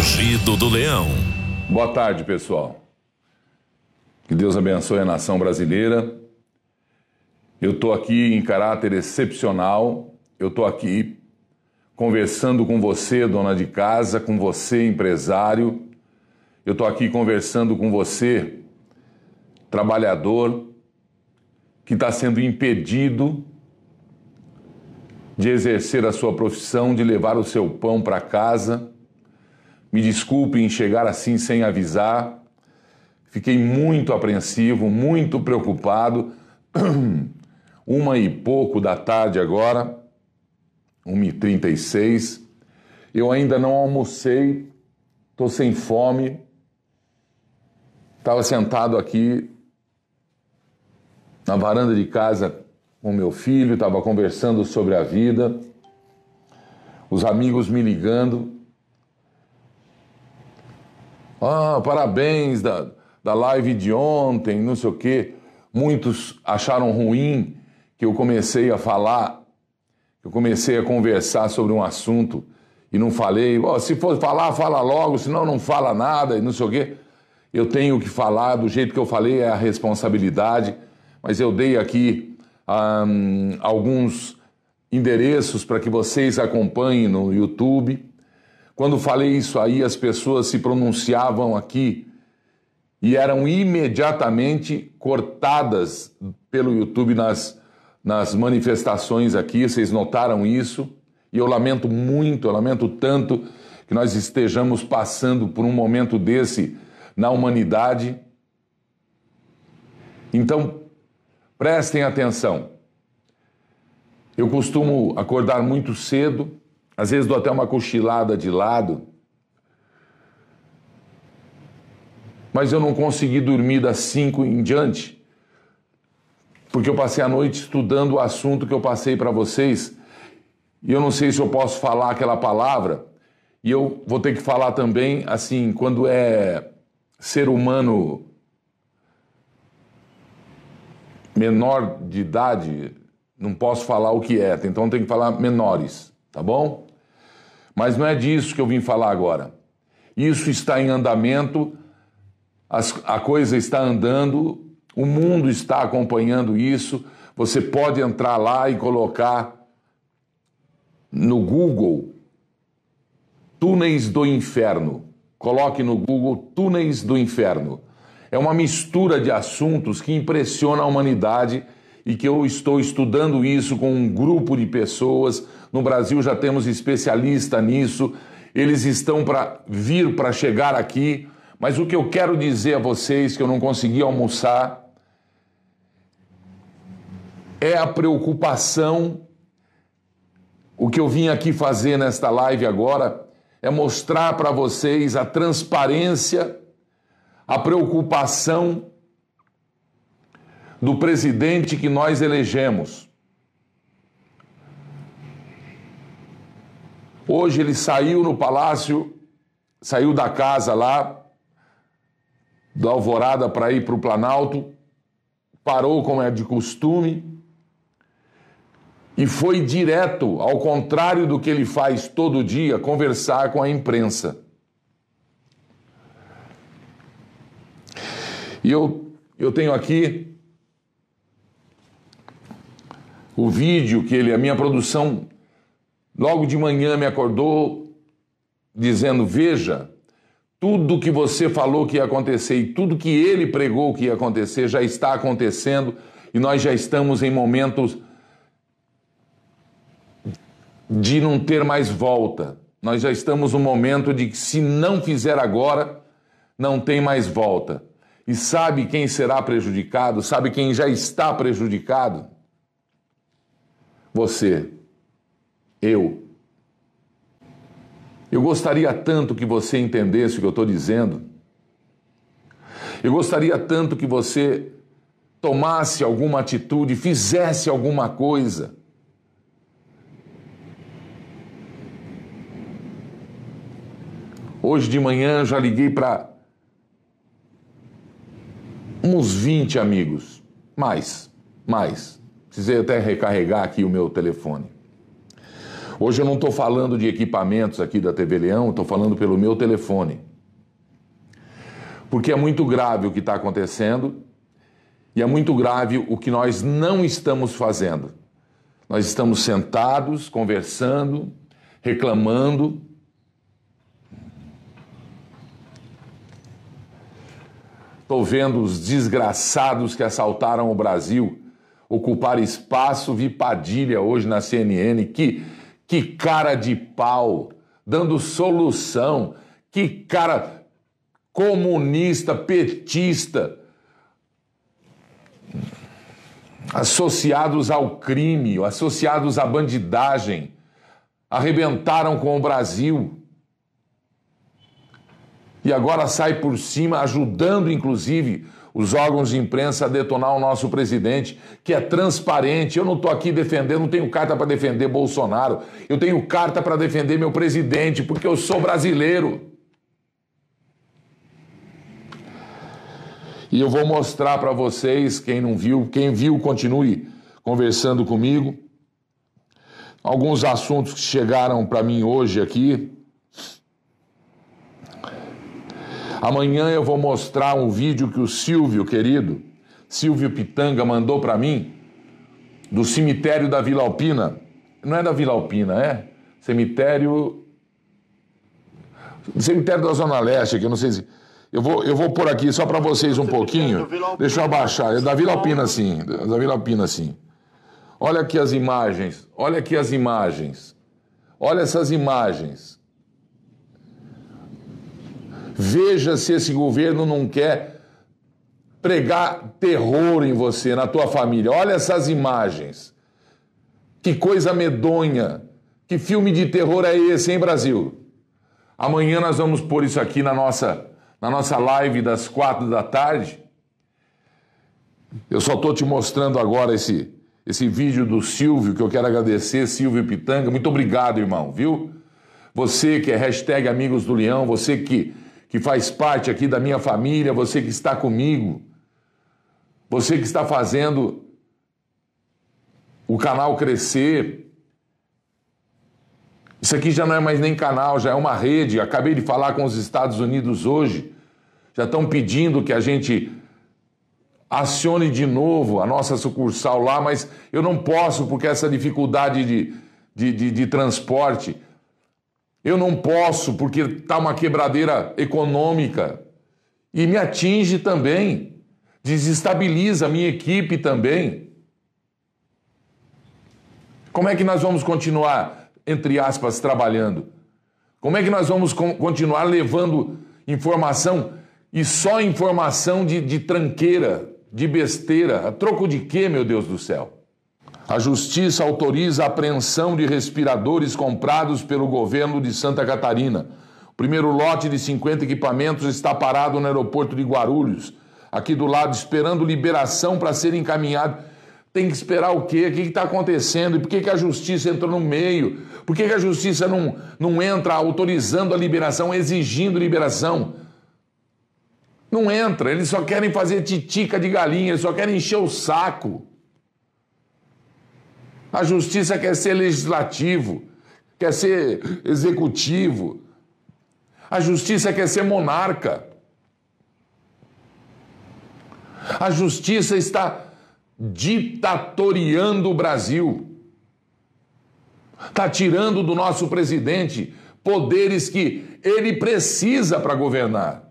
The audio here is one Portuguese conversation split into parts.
Rugido do Leão. Boa tarde, pessoal. Que Deus abençoe a nação brasileira. Eu estou aqui em caráter excepcional. Eu estou aqui conversando com você, dona de casa, com você, empresário. Eu estou aqui conversando com você, trabalhador, que está sendo impedido de exercer a sua profissão, de levar o seu pão para casa. Me desculpe em chegar assim sem avisar. Fiquei muito apreensivo, muito preocupado. Uma e pouco da tarde agora, 1h36. Eu ainda não almocei, estou sem fome. Estava sentado aqui na varanda de casa com meu filho, estava conversando sobre a vida, os amigos me ligando. Ah, parabéns da, da live de ontem, não sei o quê. Muitos acharam ruim que eu comecei a falar, que eu comecei a conversar sobre um assunto e não falei. Oh, se for falar, fala logo, senão não fala nada e não sei o quê. Eu tenho que falar do jeito que eu falei, é a responsabilidade, mas eu dei aqui um, alguns endereços para que vocês acompanhem no YouTube. Quando falei isso aí, as pessoas se pronunciavam aqui e eram imediatamente cortadas pelo YouTube nas, nas manifestações aqui. Vocês notaram isso? E eu lamento muito, eu lamento tanto que nós estejamos passando por um momento desse na humanidade. Então, Prestem atenção. Eu costumo acordar muito cedo, às vezes dou até uma cochilada de lado, mas eu não consegui dormir das 5 em diante, porque eu passei a noite estudando o assunto que eu passei para vocês, e eu não sei se eu posso falar aquela palavra, e eu vou ter que falar também, assim, quando é ser humano menor de idade, não posso falar o que é, então tem que falar menores, tá bom? Mas não é disso que eu vim falar agora. Isso está em andamento, a coisa está andando, o mundo está acompanhando isso. Você pode entrar lá e colocar no Google Túneis do Inferno. Coloque no Google Túneis do Inferno. É uma mistura de assuntos que impressiona a humanidade e que eu estou estudando isso com um grupo de pessoas. No Brasil já temos especialista nisso. Eles estão para vir para chegar aqui, mas o que eu quero dizer a vocês que eu não consegui almoçar é a preocupação. O que eu vim aqui fazer nesta live agora é mostrar para vocês a transparência a preocupação do presidente que nós elegemos. Hoje ele saiu no palácio, saiu da casa lá, da Alvorada para ir para o Planalto, parou como é de costume e foi direto, ao contrário do que ele faz todo dia, conversar com a imprensa. E eu, eu tenho aqui o vídeo que ele, a minha produção, logo de manhã me acordou dizendo: Veja, tudo que você falou que ia acontecer e tudo que ele pregou que ia acontecer já está acontecendo e nós já estamos em momentos de não ter mais volta. Nós já estamos no momento de que, se não fizer agora, não tem mais volta. E sabe quem será prejudicado? Sabe quem já está prejudicado? Você. Eu. Eu gostaria tanto que você entendesse o que eu estou dizendo. Eu gostaria tanto que você tomasse alguma atitude, fizesse alguma coisa. Hoje de manhã já liguei para uns 20 amigos. Mais, mais. Precisei até recarregar aqui o meu telefone. Hoje eu não estou falando de equipamentos aqui da TV Leão, estou falando pelo meu telefone. Porque é muito grave o que está acontecendo e é muito grave o que nós não estamos fazendo. Nós estamos sentados, conversando, reclamando. Estou vendo os desgraçados que assaltaram o Brasil ocupar espaço. Vi Padilha hoje na CNN. Que, que cara de pau, dando solução. Que cara comunista, petista associados ao crime, associados à bandidagem, arrebentaram com o Brasil. E agora sai por cima, ajudando inclusive os órgãos de imprensa a detonar o nosso presidente, que é transparente. Eu não estou aqui defendendo, não tenho carta para defender Bolsonaro, eu tenho carta para defender meu presidente, porque eu sou brasileiro. E eu vou mostrar para vocês, quem não viu, quem viu, continue conversando comigo. Alguns assuntos que chegaram para mim hoje aqui. Amanhã eu vou mostrar um vídeo que o Silvio, querido, Silvio Pitanga, mandou para mim, do cemitério da Vila Alpina. Não é da Vila Alpina, é? Cemitério. Cemitério da Zona Leste, que eu não sei se. Eu vou, eu vou pôr aqui só para vocês um pouquinho. Deixa eu abaixar. É da Vila Alpina, sim. Da Vila Alpina, sim. Olha aqui as imagens. Olha aqui as imagens. Olha essas imagens. Veja se esse governo não quer pregar terror em você, na tua família. Olha essas imagens. Que coisa medonha. Que filme de terror é esse, hein, Brasil? Amanhã nós vamos pôr isso aqui na nossa na nossa live das quatro da tarde. Eu só estou te mostrando agora esse, esse vídeo do Silvio, que eu quero agradecer, Silvio Pitanga. Muito obrigado, irmão, viu? Você que é hashtag Amigos do Leão, você que, que faz parte aqui da minha família, você que está comigo, você que está fazendo o canal crescer, isso aqui já não é mais nem canal, já é uma rede. Acabei de falar com os Estados Unidos hoje. Já estão pedindo que a gente acione de novo a nossa sucursal lá, mas eu não posso porque essa dificuldade de, de, de, de transporte. Eu não posso porque está uma quebradeira econômica e me atinge também, desestabiliza a minha equipe também. Como é que nós vamos continuar entre aspas, trabalhando? Como é que nós vamos continuar levando informação e só informação de, de tranqueira, de besteira? A troco de quê, meu Deus do céu? A justiça autoriza a apreensão de respiradores comprados pelo governo de Santa Catarina. O primeiro lote de 50 equipamentos está parado no aeroporto de Guarulhos, aqui do lado, esperando liberação para ser encaminhado. Tem que esperar o quê? O que está acontecendo? E por que, que a justiça entrou no meio? Por que, que a justiça não, não entra autorizando a liberação, exigindo liberação? Não entra, eles só querem fazer titica de galinha, eles só querem encher o saco. A justiça quer ser legislativo, quer ser executivo. A justiça quer ser monarca. A justiça está ditatoriando o Brasil. Está tirando do nosso presidente poderes que ele precisa para governar.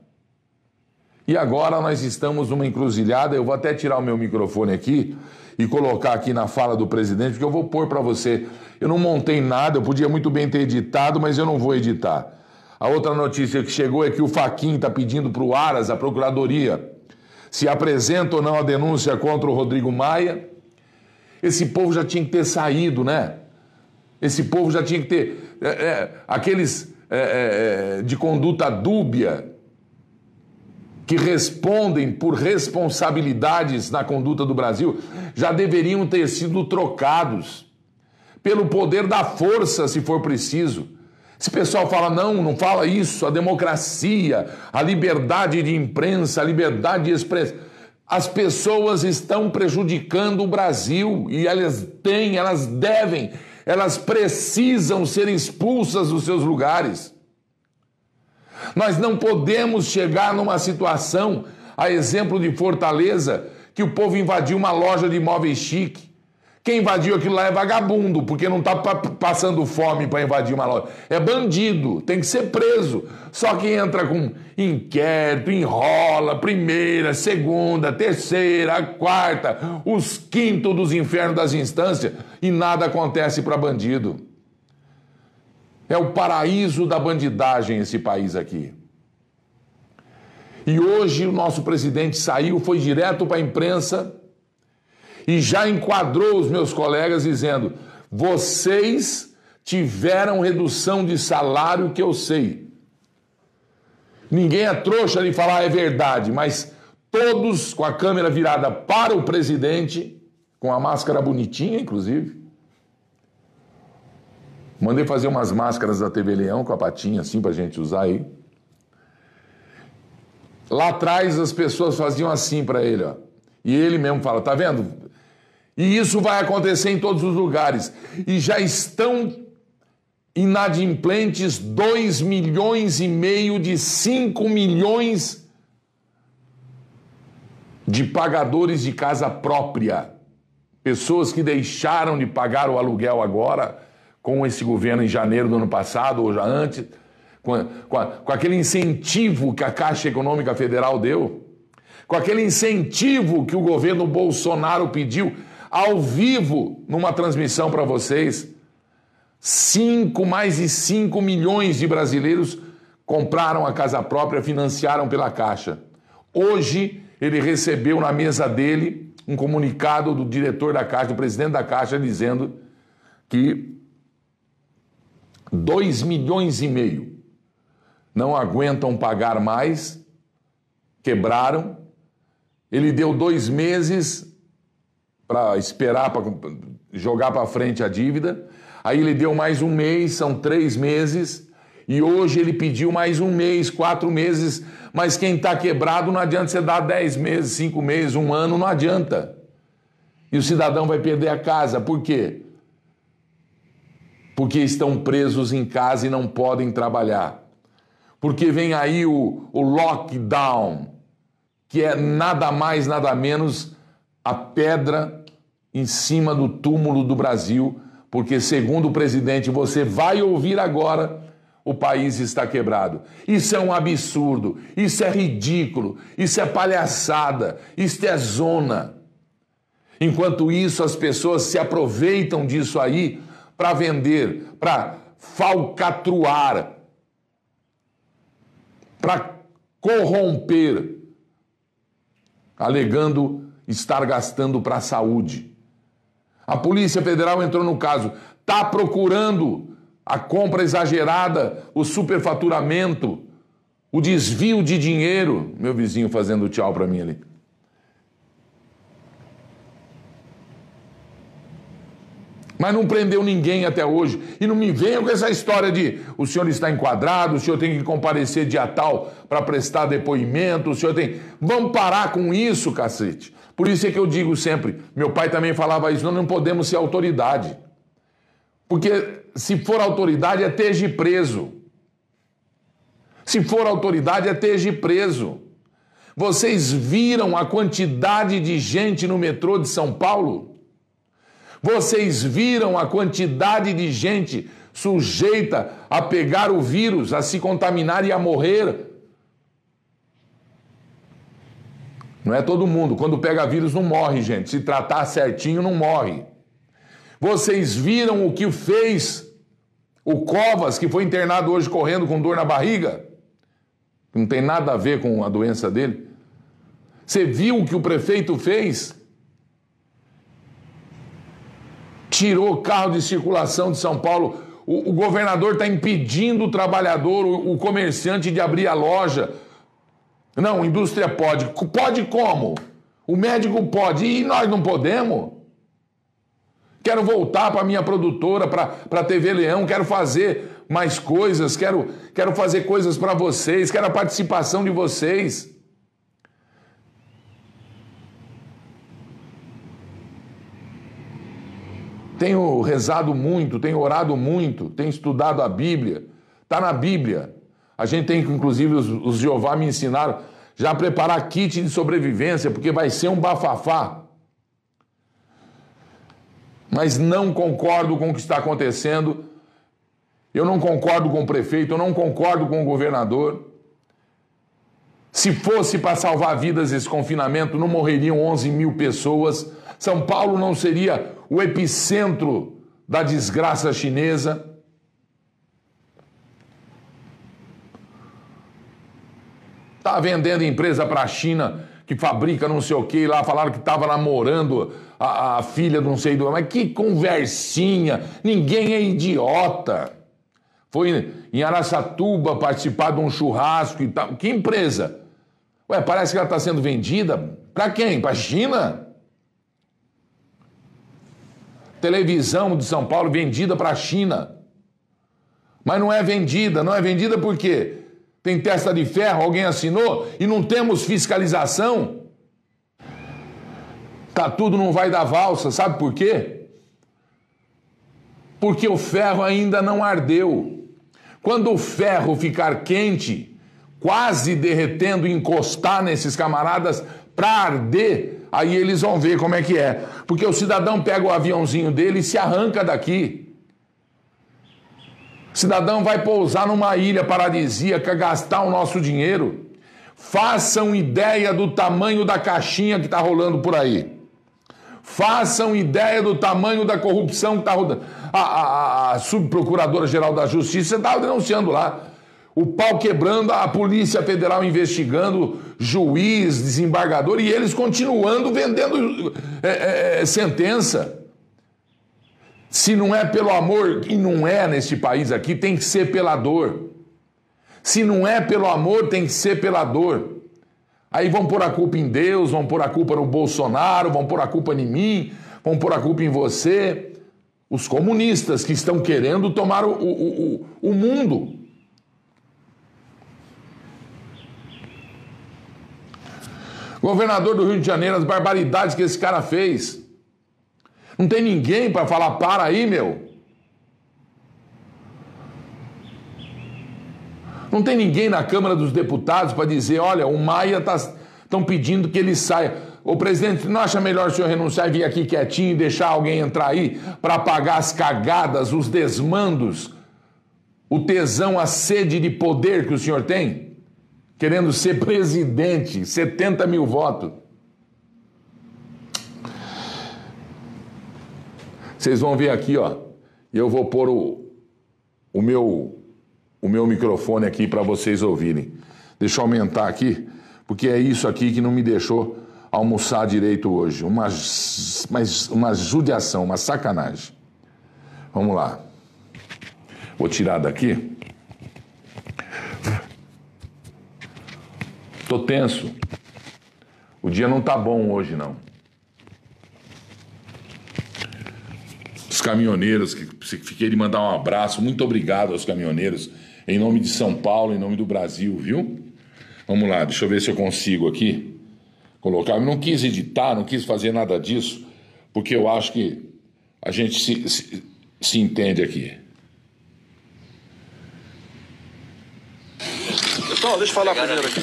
E agora nós estamos numa encruzilhada. Eu vou até tirar o meu microfone aqui e colocar aqui na fala do presidente, porque eu vou pôr para você. Eu não montei nada, eu podia muito bem ter editado, mas eu não vou editar. A outra notícia que chegou é que o Faquin está pedindo para o Aras, a Procuradoria, se apresenta ou não a denúncia contra o Rodrigo Maia. Esse povo já tinha que ter saído, né? Esse povo já tinha que ter. É, é, aqueles é, é, é de conduta dúbia que respondem por responsabilidades na conduta do Brasil já deveriam ter sido trocados pelo poder da força, se for preciso. Esse pessoal fala, não, não fala isso, a democracia, a liberdade de imprensa, a liberdade de expressão. As pessoas estão prejudicando o Brasil e elas têm, elas devem, elas precisam ser expulsas dos seus lugares. Nós não podemos chegar numa situação, a exemplo de Fortaleza, que o povo invadiu uma loja de imóveis chique quem invadiu aquilo lá é vagabundo, porque não está passando fome para invadir uma loja. É bandido, tem que ser preso. Só que entra com inquérito, enrola, primeira, segunda, terceira, quarta, os quintos dos infernos das instâncias e nada acontece para bandido. É o paraíso da bandidagem esse país aqui. E hoje o nosso presidente saiu, foi direto para a imprensa e já enquadrou os meus colegas dizendo: vocês tiveram redução de salário que eu sei. Ninguém é trouxa de falar é verdade, mas todos com a câmera virada para o presidente, com a máscara bonitinha, inclusive. Mandei fazer umas máscaras da TV Leão com a patinha assim para gente usar aí. Lá atrás as pessoas faziam assim para ele, ó. E ele mesmo fala: tá vendo? E isso vai acontecer em todos os lugares. E já estão inadimplentes 2 milhões e meio de 5 milhões de pagadores de casa própria. Pessoas que deixaram de pagar o aluguel agora, com esse governo em janeiro do ano passado, ou já antes, com, com, a, com aquele incentivo que a Caixa Econômica Federal deu, com aquele incentivo que o governo Bolsonaro pediu ao vivo numa transmissão para vocês. Cinco, mais de 5 milhões de brasileiros compraram a casa própria, financiaram pela Caixa. Hoje, ele recebeu na mesa dele um comunicado do diretor da Caixa, do presidente da Caixa, dizendo que 2 milhões e meio não aguentam pagar mais, quebraram. Ele deu dois meses para esperar, para jogar para frente a dívida. Aí ele deu mais um mês, são três meses. E hoje ele pediu mais um mês, quatro meses. Mas quem está quebrado não adianta você dar dez meses, cinco meses, um ano, não adianta. E o cidadão vai perder a casa. Por quê? Porque estão presos em casa e não podem trabalhar. Porque vem aí o, o lockdown, que é nada mais, nada menos a pedra em cima do túmulo do Brasil, porque, segundo o presidente, você vai ouvir agora, o país está quebrado. Isso é um absurdo, isso é ridículo, isso é palhaçada, isso é zona. Enquanto isso, as pessoas se aproveitam disso aí para vender, para falcatruar, para corromper, alegando estar gastando para a saúde. A Polícia Federal entrou no caso, está procurando a compra exagerada, o superfaturamento, o desvio de dinheiro. Meu vizinho fazendo tchau para mim ali. Mas não prendeu ninguém até hoje. E não me venham com essa história de o senhor está enquadrado, o senhor tem que comparecer dia tal para prestar depoimento, o senhor tem. Vamos parar com isso, cacete. Por isso é que eu digo sempre, meu pai também falava isso, nós não podemos ser autoridade. Porque se for autoridade é ter preso. Se for autoridade é ter preso. Vocês viram a quantidade de gente no metrô de São Paulo? Vocês viram a quantidade de gente sujeita a pegar o vírus, a se contaminar e a morrer? Não é todo mundo. Quando pega vírus, não morre, gente. Se tratar certinho, não morre. Vocês viram o que fez o Covas, que foi internado hoje correndo com dor na barriga? Não tem nada a ver com a doença dele. Você viu o que o prefeito fez? Tirou carro de circulação de São Paulo. O, o governador está impedindo o trabalhador, o, o comerciante de abrir a loja. Não, indústria pode. Pode como? O médico pode. E nós não podemos? Quero voltar para a minha produtora, para a TV Leão, quero fazer mais coisas, quero, quero fazer coisas para vocês, quero a participação de vocês. Tenho rezado muito, tenho orado muito, tenho estudado a Bíblia. Está na Bíblia. A gente tem que, inclusive, os, os Jeová me ensinaram já preparar kit de sobrevivência, porque vai ser um bafafá. Mas não concordo com o que está acontecendo. Eu não concordo com o prefeito, eu não concordo com o governador. Se fosse para salvar vidas esse confinamento, não morreriam 11 mil pessoas. São Paulo não seria o epicentro da desgraça chinesa. Está vendendo empresa para a China que fabrica não sei o que, lá falaram que estava namorando a, a, filha de não sei do. Mas que conversinha! Ninguém é idiota. Foi em Araçatuba participar de um churrasco e tal. Que empresa? Ué, parece que ela está sendo vendida. Para quem? Para a China? Televisão de São Paulo vendida para a China. Mas não é vendida, não é vendida por quê? Tem testa de ferro, alguém assinou e não temos fiscalização. Tá tudo não vai dar valsa, sabe por quê? Porque o ferro ainda não ardeu. Quando o ferro ficar quente, quase derretendo, encostar nesses camaradas para arder, aí eles vão ver como é que é. Porque o cidadão pega o aviãozinho dele e se arranca daqui. O cidadão vai pousar numa ilha paradisíaca, gastar o nosso dinheiro. Façam ideia do tamanho da caixinha que está rolando por aí. Façam ideia do tamanho da corrupção que está rodando. A, a, a subprocuradora-geral da Justiça estava denunciando lá. O pau quebrando, a Polícia Federal investigando, juiz, desembargador, e eles continuando vendendo é, é, sentença. Se não é pelo amor, e não é neste país aqui, tem que ser pela dor. Se não é pelo amor, tem que ser pela dor. Aí vão pôr a culpa em Deus, vão pôr a culpa no Bolsonaro, vão pôr a culpa em mim, vão pôr a culpa em você. Os comunistas que estão querendo tomar o, o, o, o mundo. Governador do Rio de Janeiro, as barbaridades que esse cara fez. Não tem ninguém para falar para aí, meu. Não tem ninguém na Câmara dos Deputados para dizer, olha, o Maia estão tá, pedindo que ele saia. O presidente não acha melhor o senhor renunciar e vir aqui quietinho e deixar alguém entrar aí para pagar as cagadas, os desmandos, o tesão, a sede de poder que o senhor tem? Querendo ser presidente, 70 mil votos. Vocês vão ver aqui, ó. Eu vou pôr o, o, meu, o meu microfone aqui para vocês ouvirem. Deixa eu aumentar aqui, porque é isso aqui que não me deixou almoçar direito hoje. Uma, mas, uma judiação, uma sacanagem. Vamos lá. Vou tirar daqui. Tô tenso. O dia não tá bom hoje, não. os caminhoneiros, que fiquei de mandar um abraço, muito obrigado aos caminhoneiros, em nome de São Paulo, em nome do Brasil, viu? Vamos lá, deixa eu ver se eu consigo aqui colocar. Eu não quis editar, não quis fazer nada disso, porque eu acho que a gente se, se, se entende aqui. Então, deixa eu falar primeiro aqui.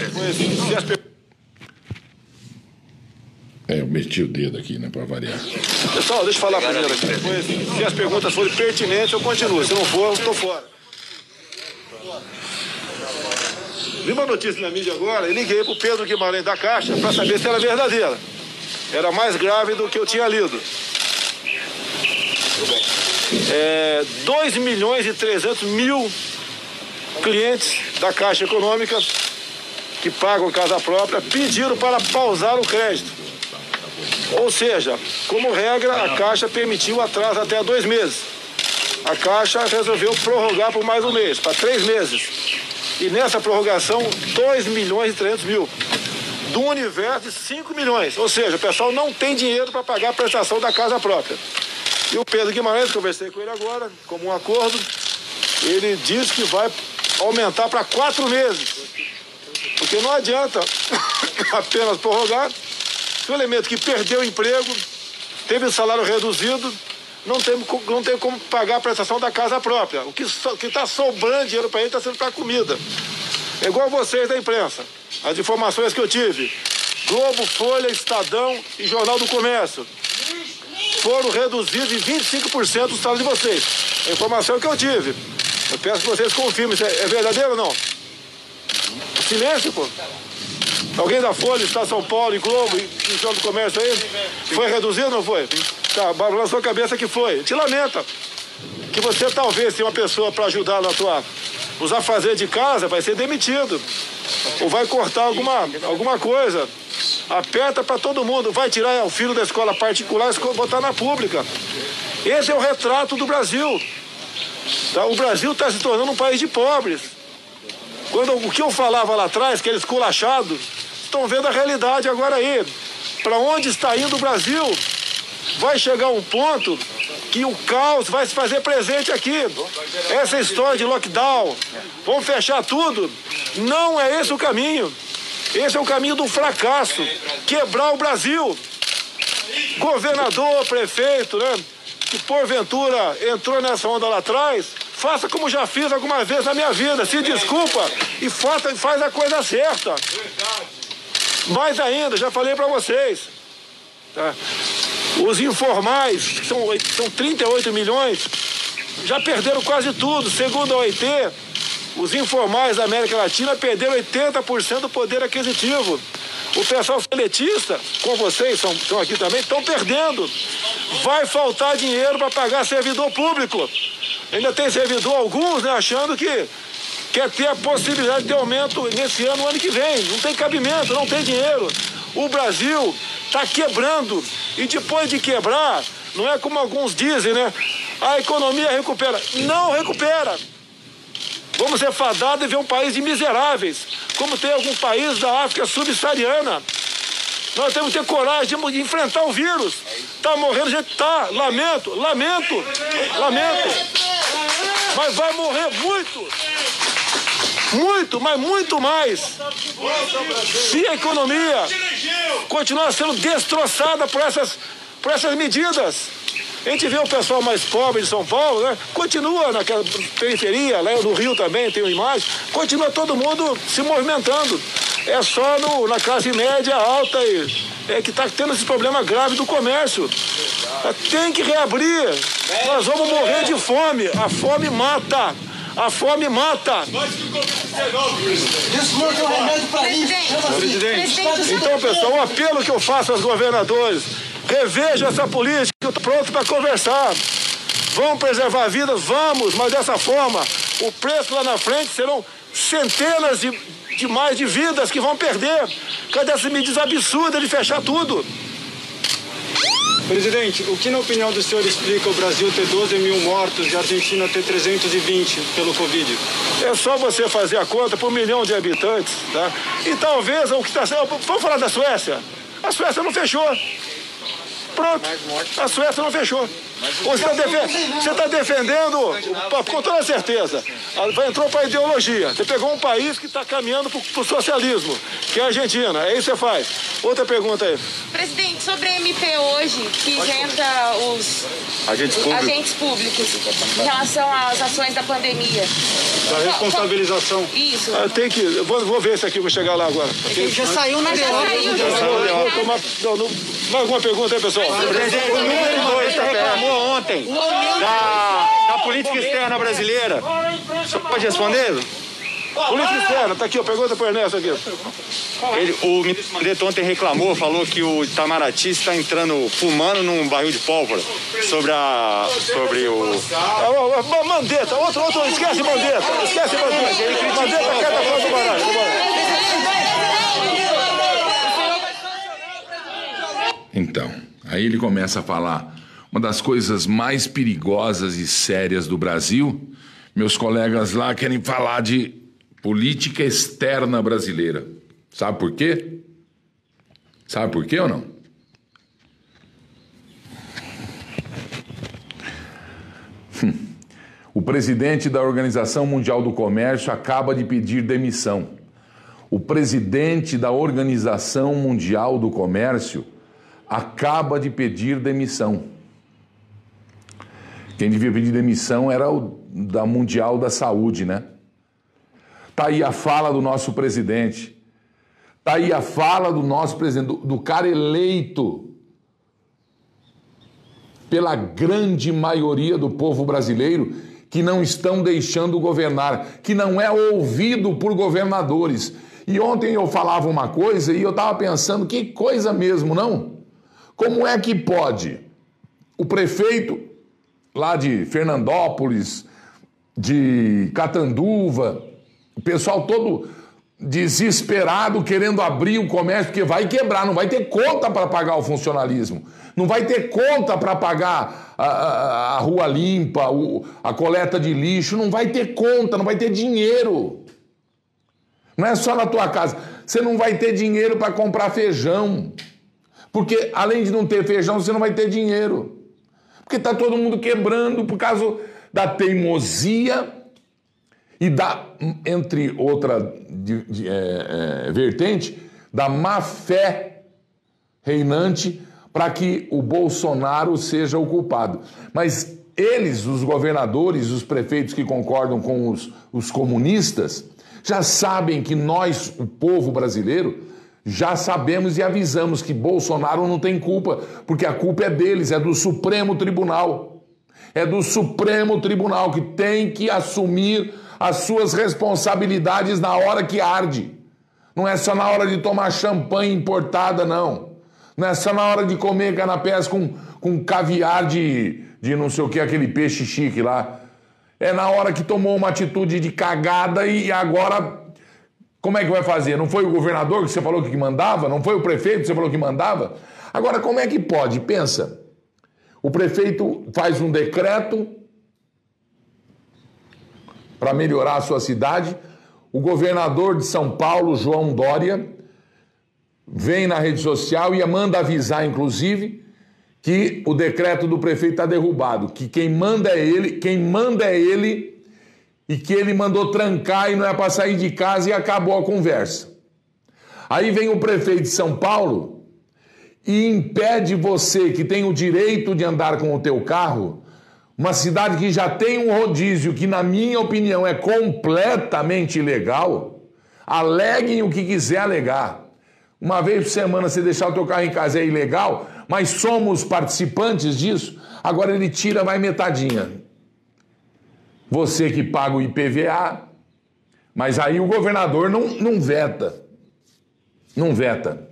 É, eu meti o dedo aqui, né, para variar. Pessoal, deixa eu falar primeiro aqui. Se as perguntas forem pertinentes, eu continuo. Se não for, eu estou fora. Vi uma notícia na mídia agora e liguei para o Pedro Guimarães da Caixa para saber se era verdadeira. Era mais grave do que eu tinha lido. É, 2 milhões e 300 mil clientes da Caixa Econômica que pagam casa própria pediram para pausar o crédito. Ou seja, como regra, a Caixa permitiu atraso até dois meses. A Caixa resolveu prorrogar por mais um mês, para três meses. E nessa prorrogação, 2 milhões e 300 mil. Do universo de 5 milhões. Ou seja, o pessoal não tem dinheiro para pagar a prestação da casa própria. E o Pedro Guimarães, conversei com ele agora, como um acordo, ele diz que vai aumentar para quatro meses. Porque não adianta apenas prorrogar se o elemento que perdeu o emprego, teve o salário reduzido, não tem, não tem como pagar a prestação da casa própria. O que está sobrando dinheiro para ele está sendo para comida. É igual vocês da imprensa. As informações que eu tive. Globo, Folha, Estadão e Jornal do Comércio foram reduzidos em 25% do salário de vocês. A informação que eu tive. Eu peço que vocês confirmem. É, é verdadeiro ou não? Silêncio, pô. Alguém da Folha, Estado São Paulo, e Globo, Jornal do Comércio aí? Foi reduzido ou não foi? Tá, na sua cabeça que foi. Te lamenta. Que você talvez tenha uma pessoa para ajudar na tua os afazeres de casa, vai ser demitido. Ou vai cortar alguma, alguma coisa. Aperta para todo mundo. Vai tirar o filho da escola particular e botar na pública. Esse é o retrato do Brasil. Tá? O Brasil está se tornando um país de pobres. Quando o que eu falava lá atrás, que eles culachados, estão vendo a realidade agora aí. Para onde está indo o Brasil? Vai chegar um ponto que o caos vai se fazer presente aqui. Essa história de lockdown, vamos fechar tudo. Não é esse o caminho. Esse é o caminho do fracasso quebrar o Brasil. Governador, prefeito, né? Que porventura entrou nessa onda lá atrás, faça como já fiz alguma vez na minha vida. Se desculpa e faça, faz a coisa certa. Mais ainda, já falei para vocês. Tá? Os informais, que são, são 38 milhões, já perderam quase tudo. Segundo a OIT, os informais da América Latina perderam 80% do poder aquisitivo. O pessoal seletista, com vocês, são, estão aqui também, estão perdendo. Vai faltar dinheiro para pagar servidor público. Ainda tem servidor, alguns, né, achando que quer ter a possibilidade de ter aumento nesse ano, ano que vem. Não tem cabimento, não tem dinheiro. O Brasil está quebrando. E depois de quebrar, não é como alguns dizem, né? A economia recupera. Não recupera. Vamos ser fadados e ver um país de miseráveis, como tem algum país da África subsaariana. Nós temos que ter coragem de enfrentar o vírus. Está morrendo gente? Tá. Lamento, lamento, lamento. Mas vai morrer muito. Muito, mas muito mais. Se a economia continuar sendo destroçada por essas, por essas medidas. A gente vê o pessoal mais pobre de São Paulo, né? Continua naquela periferia, lá no Rio também tem uma imagem, continua todo mundo se movimentando. É só no, na classe média alta e, é que está tendo esse problema grave do comércio. Tem que reabrir. Nós vamos morrer de fome. A fome mata. A fome mata. Isso não é um remédio para isso. Presidente. Então, pessoal, o apelo que eu faço aos governadores, reveja essa política, eu estou pronto para conversar. Vamos preservar vidas? Vamos, mas dessa forma, o preço lá na frente serão centenas de, de mais de vidas que vão perder. Cadê essas medidas absurdas de fechar tudo? Presidente, o que na opinião do senhor explica o Brasil ter 12 mil mortos e a Argentina ter 320 pelo Covid? É só você fazer a conta por um milhão de habitantes, tá? E talvez o que está sendo. Vamos falar da Suécia? A Suécia não fechou. Pronto. A Suécia não fechou. Você está defe tá defendendo, com toda certeza, entrou para a ideologia. Você pegou um país que está caminhando para o socialismo, que é a Argentina. É isso que você faz. Outra pergunta aí. Presidente, sobre a MP hoje, que isenta os agentes públicos. agentes públicos em relação às ações da pandemia. Da responsabilização. Isso. Ah, tem que. Vou, vou ver esse aqui, vou chegar lá agora. Ele já saiu na Já saiu, já saiu. Mais alguma pergunta aí, pessoal? Presidente, o número 2 reclamou ontem da, da política externa brasileira. Senhor pode responder? Política externa, tá aqui, ó, pergunta para o Ernesto aqui. Ele, o ministro Mandetta ontem reclamou, falou que o Itamaraty está entrando, fumando num barril de pólvora sobre a. sobre o. Ó, Mandetta, outro, outro, esquece Mandetta, esquece Mandetta. Mandetta quer da fora do baralho. Então, aí ele começa a falar uma das coisas mais perigosas e sérias do Brasil. Meus colegas lá querem falar de política externa brasileira. Sabe por quê? Sabe por quê ou não? Hum. O presidente da Organização Mundial do Comércio acaba de pedir demissão. O presidente da Organização Mundial do Comércio acaba de pedir demissão. Quem devia pedir demissão era o da Mundial da Saúde, né? Tá aí a fala do nosso presidente. Tá aí a fala do nosso presidente, do, do cara eleito pela grande maioria do povo brasileiro que não estão deixando governar, que não é ouvido por governadores. E ontem eu falava uma coisa e eu estava pensando, que coisa mesmo, não? Como é que pode o prefeito lá de Fernandópolis, de Catanduva, o pessoal todo desesperado querendo abrir o comércio, porque vai quebrar, não vai ter conta para pagar o funcionalismo, não vai ter conta para pagar a, a, a, rua limpa, o, a coleta de lixo, não vai ter conta, não vai ter dinheiro. Não é só na tua casa, você não vai ter dinheiro para comprar feijão, porque além de não ter feijão, você não vai ter dinheiro, porque está todo mundo quebrando por causa da teimosia e da, entre outra de, de, é, é, vertente, da má fé reinante para que o Bolsonaro seja o culpado. Mas eles, os governadores, os prefeitos que concordam com os, os comunistas, já sabem que nós, o povo brasileiro, já sabemos e avisamos que Bolsonaro não tem culpa, porque a culpa é deles, é do Supremo Tribunal. É do Supremo Tribunal que tem que assumir as suas responsabilidades na hora que arde. Não é só na hora de tomar champanhe importada, não. Não é só na hora de comer canapés com, com caviar de, de não sei o que, aquele peixe chique lá. É na hora que tomou uma atitude de cagada e agora. Como é que vai fazer? Não foi o governador que você falou que mandava? Não foi o prefeito que você falou que mandava? Agora, como é que pode? Pensa. O prefeito faz um decreto para melhorar a sua cidade. O governador de São Paulo, João Dória, vem na rede social e manda avisar, inclusive, que o decreto do prefeito está derrubado, que quem manda é ele, quem manda é ele e que ele mandou trancar e não é para sair de casa e acabou a conversa. Aí vem o prefeito de São Paulo e impede você que tem o direito de andar com o teu carro uma cidade que já tem um rodízio que, na minha opinião, é completamente ilegal, aleguem o que quiser alegar. Uma vez por semana você deixar o teu carro em casa é ilegal, mas somos participantes disso. Agora ele tira mais metadinha. Você que paga o IPVA, mas aí o governador não, não veta. Não veta.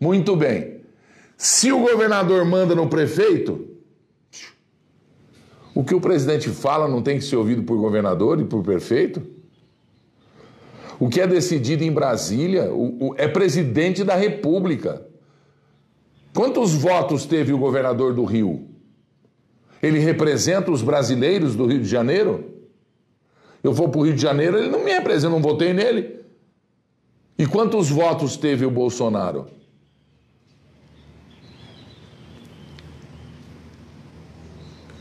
Muito bem. Se o governador manda no prefeito, o que o presidente fala não tem que ser ouvido por governador e por prefeito? O que é decidido em Brasília o, o, é presidente da República. Quantos votos teve o governador do Rio? Ele representa os brasileiros do Rio de Janeiro? Eu vou para o Rio de Janeiro, ele não me representa, não votei nele. E quantos votos teve o Bolsonaro?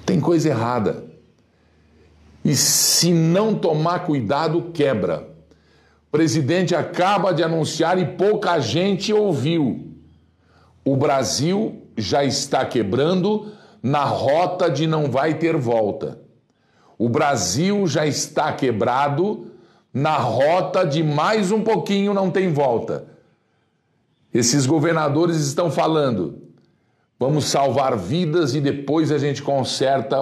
Tem coisa errada. E se não tomar cuidado, quebra. O presidente acaba de anunciar e pouca gente ouviu. O Brasil já está quebrando na rota de não vai ter volta. O Brasil já está quebrado na rota de mais um pouquinho não tem volta. Esses governadores estão falando: Vamos salvar vidas e depois a gente conserta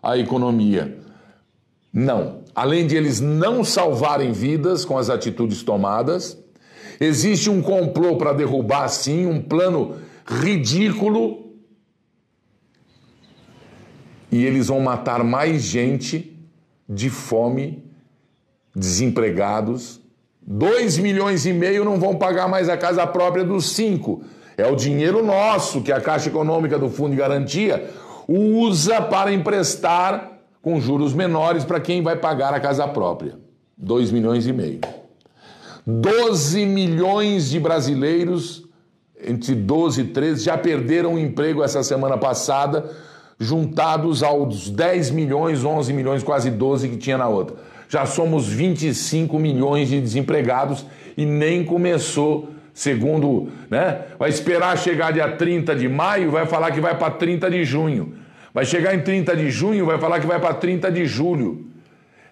a economia. Não. Além de eles não salvarem vidas com as atitudes tomadas, existe um complô para derrubar, sim, um plano ridículo. E eles vão matar mais gente de fome, desempregados. Dois milhões e meio não vão pagar mais a casa própria dos cinco é o dinheiro nosso que a Caixa Econômica do Fundo de Garantia usa para emprestar com juros menores para quem vai pagar a casa própria. 2 milhões e meio. 12 milhões de brasileiros, entre 12 e 13, já perderam o emprego essa semana passada, juntados aos 10 milhões, 11 milhões, quase 12 que tinha na outra. Já somos 25 milhões de desempregados e nem começou segundo, né? Vai esperar chegar dia 30 de maio, vai falar que vai para 30 de junho. Vai chegar em 30 de junho, vai falar que vai para 30 de julho.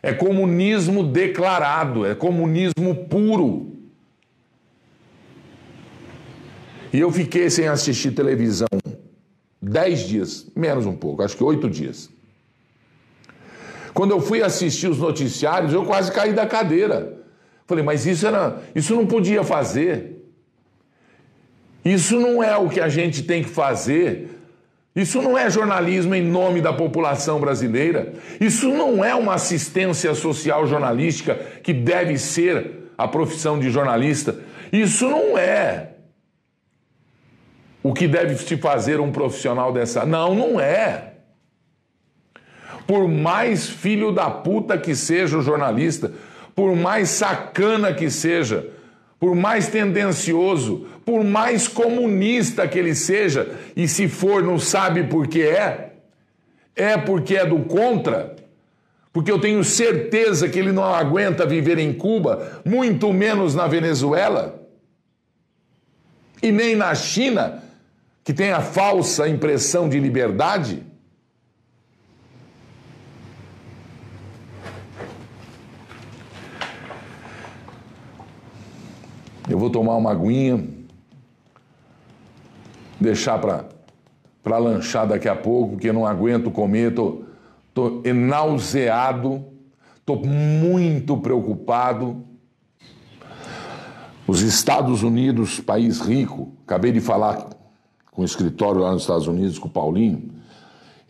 É comunismo declarado, é comunismo puro. E eu fiquei sem assistir televisão dez dias, menos um pouco, acho que oito dias. Quando eu fui assistir os noticiários, eu quase caí da cadeira. Falei, mas isso era, isso não podia fazer. Isso não é o que a gente tem que fazer. Isso não é jornalismo em nome da população brasileira. Isso não é uma assistência social jornalística que deve ser a profissão de jornalista. Isso não é o que deve se fazer um profissional dessa. Não, não é. Por mais filho da puta que seja o jornalista, por mais sacana que seja, por mais tendencioso, por mais comunista que ele seja, e se for não sabe por que é, é porque é do contra, porque eu tenho certeza que ele não aguenta viver em Cuba, muito menos na Venezuela, e nem na China, que tem a falsa impressão de liberdade. Eu vou tomar uma aguinha, deixar para lanchar daqui a pouco, porque não aguento comer, tô, tô nauseado, tô muito preocupado. Os Estados Unidos, país rico, acabei de falar o escritório lá nos Estados Unidos, com o Paulinho,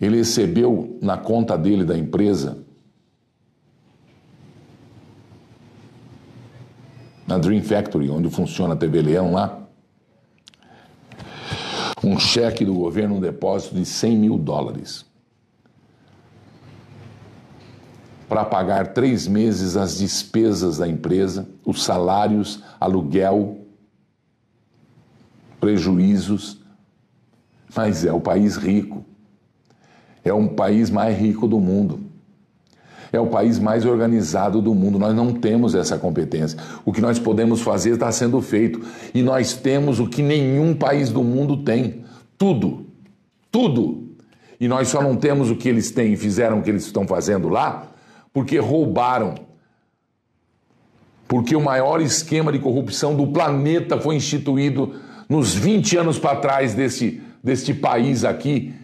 ele recebeu na conta dele da empresa na Dream Factory, onde funciona a TV Leão lá, um cheque do governo, um depósito de 100 mil dólares. Para pagar três meses as despesas da empresa, os salários, aluguel, prejuízos. Mas é o país rico. É um país mais rico do mundo é o país mais organizado do mundo. Nós não temos essa competência. O que nós podemos fazer está sendo feito. E nós temos o que nenhum país do mundo tem: tudo. Tudo. E nós só não temos o que eles têm e fizeram o que eles estão fazendo lá porque roubaram. Porque o maior esquema de corrupção do planeta foi instituído nos 20 anos para trás desse, deste país aqui,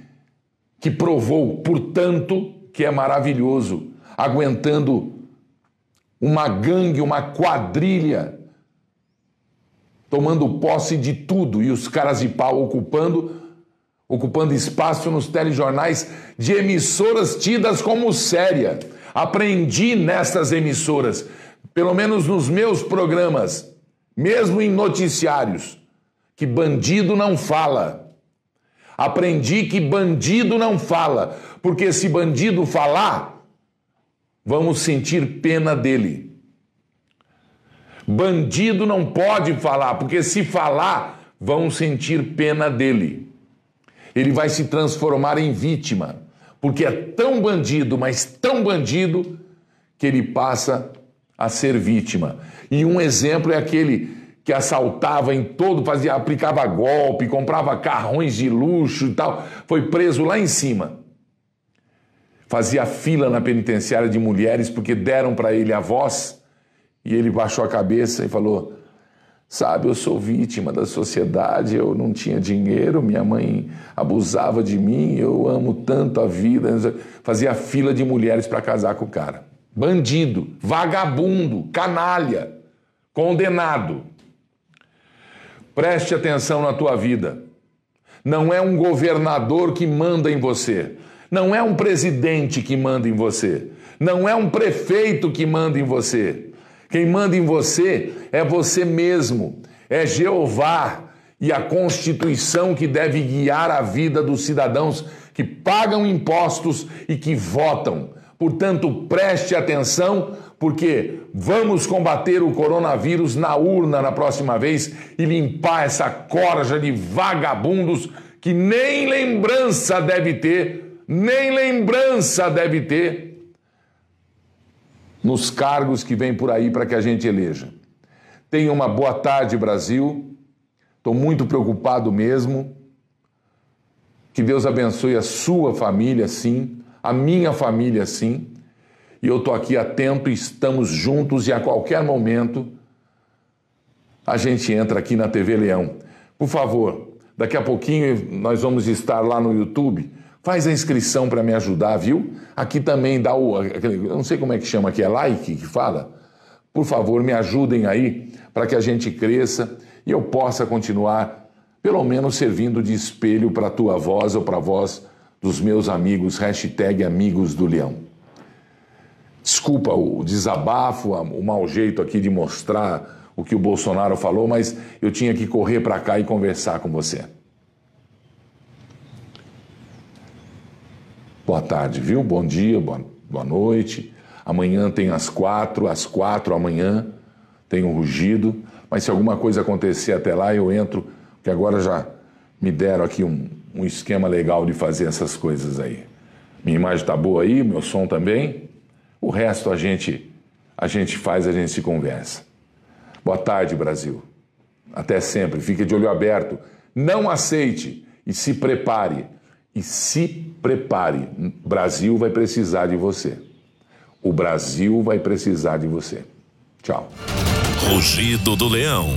que provou, portanto, que é maravilhoso aguentando uma gangue, uma quadrilha, tomando posse de tudo e os caras de pau ocupando ocupando espaço nos telejornais de emissoras tidas como séria. Aprendi nessas emissoras, pelo menos nos meus programas, mesmo em noticiários, que bandido não fala. Aprendi que bandido não fala, porque se bandido falar, vamos sentir pena dele. Bandido não pode falar, porque se falar, vão sentir pena dele. Ele vai se transformar em vítima, porque é tão bandido, mas tão bandido, que ele passa a ser vítima. E um exemplo é aquele que assaltava em todo, fazia, aplicava golpe, comprava carrões de luxo e tal, foi preso lá em cima fazia fila na penitenciária de mulheres porque deram para ele a voz e ele baixou a cabeça e falou: Sabe, eu sou vítima da sociedade, eu não tinha dinheiro, minha mãe abusava de mim, eu amo tanto a vida. Fazia fila de mulheres para casar com o cara. Bandido, vagabundo, canalha, condenado. Preste atenção na tua vida. Não é um governador que manda em você. Não é um presidente que manda em você. Não é um prefeito que manda em você. Quem manda em você é você mesmo. É Jeová e a Constituição que deve guiar a vida dos cidadãos que pagam impostos e que votam. Portanto, preste atenção, porque vamos combater o coronavírus na urna na próxima vez e limpar essa corja de vagabundos que nem lembrança deve ter nem lembrança deve ter nos cargos que vem por aí para que a gente eleja. Tenha uma boa tarde, Brasil. Estou muito preocupado mesmo. Que Deus abençoe a sua família, sim, a minha família, sim. E eu estou aqui atento, estamos juntos e a qualquer momento a gente entra aqui na TV Leão. Por favor, daqui a pouquinho nós vamos estar lá no YouTube. Faz a inscrição para me ajudar, viu? Aqui também dá o. Eu não sei como é que chama aqui, é like que fala? Por favor, me ajudem aí para que a gente cresça e eu possa continuar, pelo menos, servindo de espelho para a tua voz ou para a voz dos meus amigos, hashtag amigos do leão. Desculpa o desabafo, o mau jeito aqui de mostrar o que o Bolsonaro falou, mas eu tinha que correr para cá e conversar com você. Boa tarde, viu? Bom dia, boa, boa noite. Amanhã tem às quatro, às quatro amanhã tem um rugido. Mas se alguma coisa acontecer até lá, eu entro, que agora já me deram aqui um, um esquema legal de fazer essas coisas aí. Minha imagem está boa aí, meu som também. O resto a gente a gente faz, a gente se conversa. Boa tarde, Brasil. Até sempre. Fique de olho aberto. Não aceite e se prepare. E se prepare. Brasil vai precisar de você. O Brasil vai precisar de você. Tchau. Rugido do Leão.